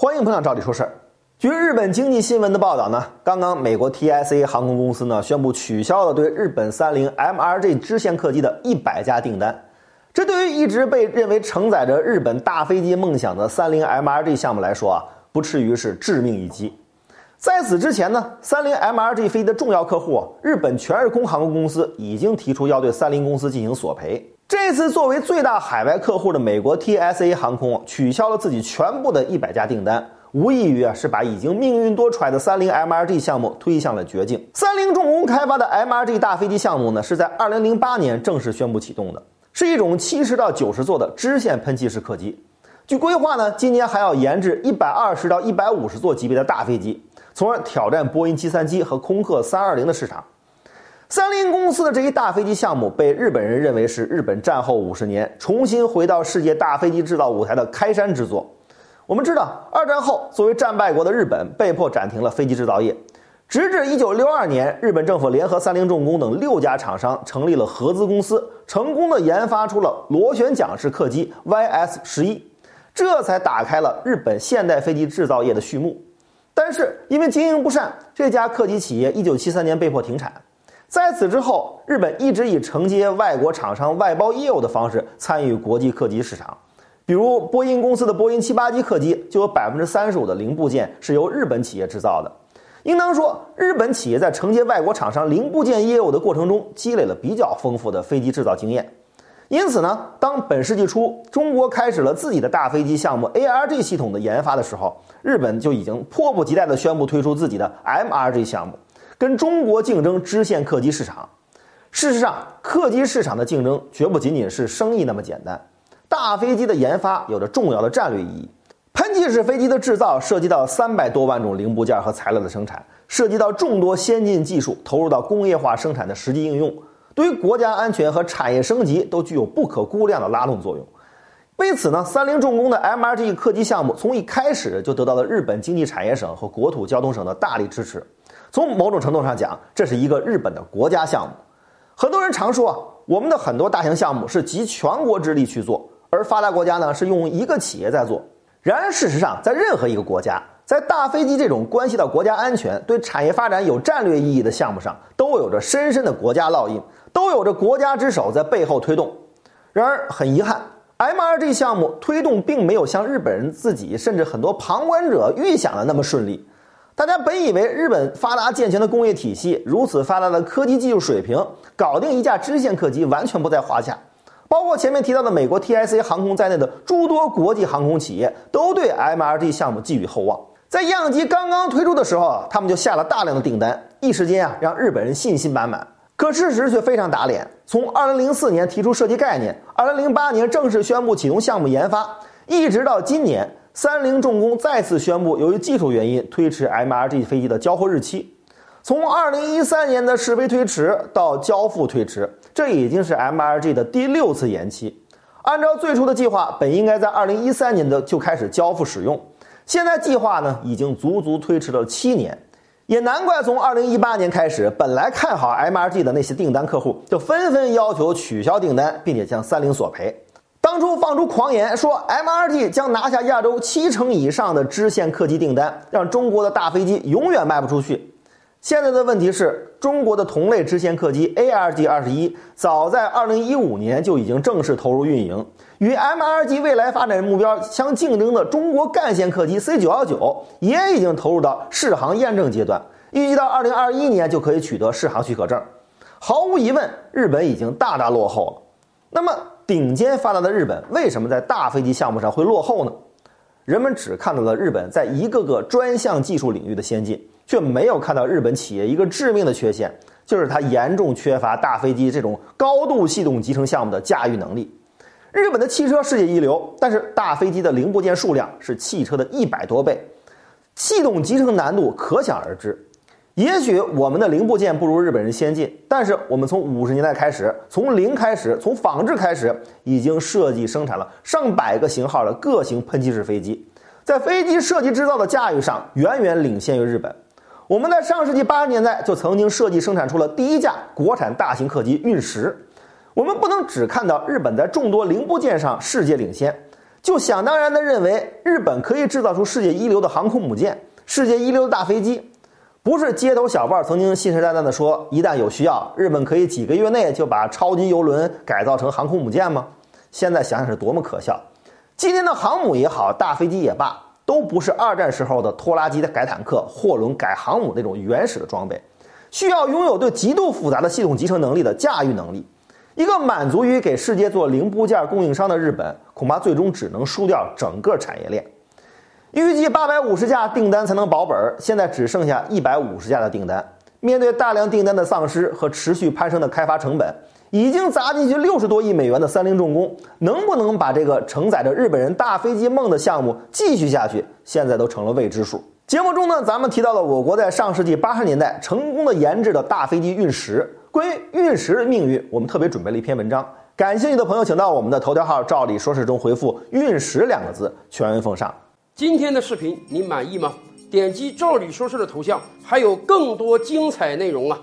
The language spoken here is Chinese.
欢迎捧场，照理说事儿。据日本经济新闻的报道呢，刚刚美国 TSA 航空公司呢宣布取消了对日本三菱 MRJ 支线客机的一百架订单。这对于一直被认为承载着日本大飞机梦想的三菱 MRJ 项目来说啊，不至于是致命一击。在此之前呢，三菱 MRJ 飞机的重要客户日本全日空航空公司已经提出要对三菱公司进行索赔。这次作为最大海外客户的美国 TSA 航空取消了自己全部的一百架订单，无异于啊是把已经命运多舛的三菱 MRG 项目推向了绝境。三菱重工开发的 MRG 大飞机项目呢，是在二零零八年正式宣布启动的，是一种七十到九十座的支线喷气式客机。据规划呢，今年还要研制一百二十到一百五十座级别的大飞机，从而挑战波音七三七和空客三二零的市场。三菱公司的这一大飞机项目被日本人认为是日本战后五十年重新回到世界大飞机制造舞台的开山之作。我们知道，二战后作为战败国的日本被迫暂停了飞机制造业，直至一九六二年，日本政府联合三菱重工等六家厂商成立了合资公司，成功的研发出了螺旋桨式客机 YS 十一，这才打开了日本现代飞机制造业的序幕。但是因为经营不善，这家客机企业一九七三年被迫停产。在此之后，日本一直以承接外国厂商外包业务的方式参与国际客机市场，比如波音公司的波音七八七客机就有百分之三十五的零部件是由日本企业制造的。应当说，日本企业在承接外国厂商零部件业务的过程中积累了比较丰富的飞机制造经验。因此呢，当本世纪初中国开始了自己的大飞机项目 ARG 系统的研发的时候，日本就已经迫不及待地宣布推出自己的 MRG 项目。跟中国竞争支线客机市场，事实上，客机市场的竞争绝不仅仅是生意那么简单。大飞机的研发有着重要的战略意义。喷气式飞机的制造涉及到三百多万种零部件和材料的生产，涉及到众多先进技术投入到工业化生产的实际应用，对于国家安全和产业升级都具有不可估量的拉动作用。为此呢，三菱重工的 MRG 客机项目从一开始就得到了日本经济产业省和国土交通省的大力支持。从某种程度上讲，这是一个日本的国家项目。很多人常说啊，我们的很多大型项目是集全国之力去做，而发达国家呢是用一个企业在做。然而事实上，在任何一个国家，在大飞机这种关系到国家安全、对产业发展有战略意义的项目上，都有着深深的国家烙印，都有着国家之手在背后推动。然而很遗憾，MRG 项目推动并没有像日本人自己甚至很多旁观者预想的那么顺利。大家本以为日本发达健全的工业体系，如此发达的科技技术水平，搞定一架支线客机完全不在话下。包括前面提到的美国 TSA 航空在内的诸多国际航空企业，都对 MRG 项目寄予厚望。在样机刚刚推出的时候，他们就下了大量的订单，一时间啊，让日本人信心满满。可事实却非常打脸：从2004年提出设计概念，2008年正式宣布启动项目研发，一直到今年。三菱重工再次宣布，由于技术原因推迟 MRG 飞机的交货日期，从二零一三年的试飞推迟到交付推迟，这已经是 MRG 的第六次延期。按照最初的计划，本应该在二零一三年的就开始交付使用，现在计划呢已经足足推迟了七年，也难怪从二零一八年开始，本来看好 MRG 的那些订单客户就纷纷要求取消订单，并且向三菱索赔。当初放出狂言说，MRT 将拿下亚洲七成以上的支线客机订单，让中国的大飞机永远卖不出去。现在的问题是，中国的同类支线客机 ARG 二十一早在二零一五年就已经正式投入运营，与 MRG 未来发展目标相竞争的中国干线客机 C 九幺九也已经投入到试航验证阶段，预计到二零二一年就可以取得试航许可证。毫无疑问，日本已经大大落后了。那么，顶尖发达的日本为什么在大飞机项目上会落后呢？人们只看到了日本在一个个专项技术领域的先进，却没有看到日本企业一个致命的缺陷，就是它严重缺乏大飞机这种高度系统集成项目的驾驭能力。日本的汽车世界一流，但是大飞机的零部件数量是汽车的一百多倍，系统集成难度可想而知。也许我们的零部件不如日本人先进，但是我们从五十年代开始，从零开始，从仿制开始，已经设计生产了上百个型号的各型喷气式飞机，在飞机设计制造的驾驭上远远领先于日本。我们在上世纪八十年代就曾经设计生产出了第一架国产大型客机运十。我们不能只看到日本在众多零部件上世界领先。就想当然地认为日本可以制造出世界一流的航空母舰、世界一流的大飞机。不是街头小贩曾经信誓旦旦地说，一旦有需要，日本可以几个月内就把超级游轮改造成航空母舰吗？现在想想是多么可笑！今天的航母也好，大飞机也罢，都不是二战时候的拖拉机的改坦克、货轮改航母那种原始的装备，需要拥有对极度复杂的系统集成能力的驾驭能力。一个满足于给世界做零部件供应商的日本，恐怕最终只能输掉整个产业链。预计八百五十架订单才能保本，现在只剩下一百五十架的订单。面对大量订单的丧失和持续攀升的开发成本，已经砸进去六十多亿美元的三菱重工，能不能把这个承载着日本人大飞机梦的项目继续下去，现在都成了未知数。节目中呢，咱们提到了我国在上世纪八十年代成功的研制的大飞机运十。关于运十的命运，我们特别准备了一篇文章，感兴趣的朋友请到我们的头条号“照理说事”中回复“运十”两个字，全文奉上。今天的视频你满意吗？点击“赵理说事”的头像，还有更多精彩内容啊！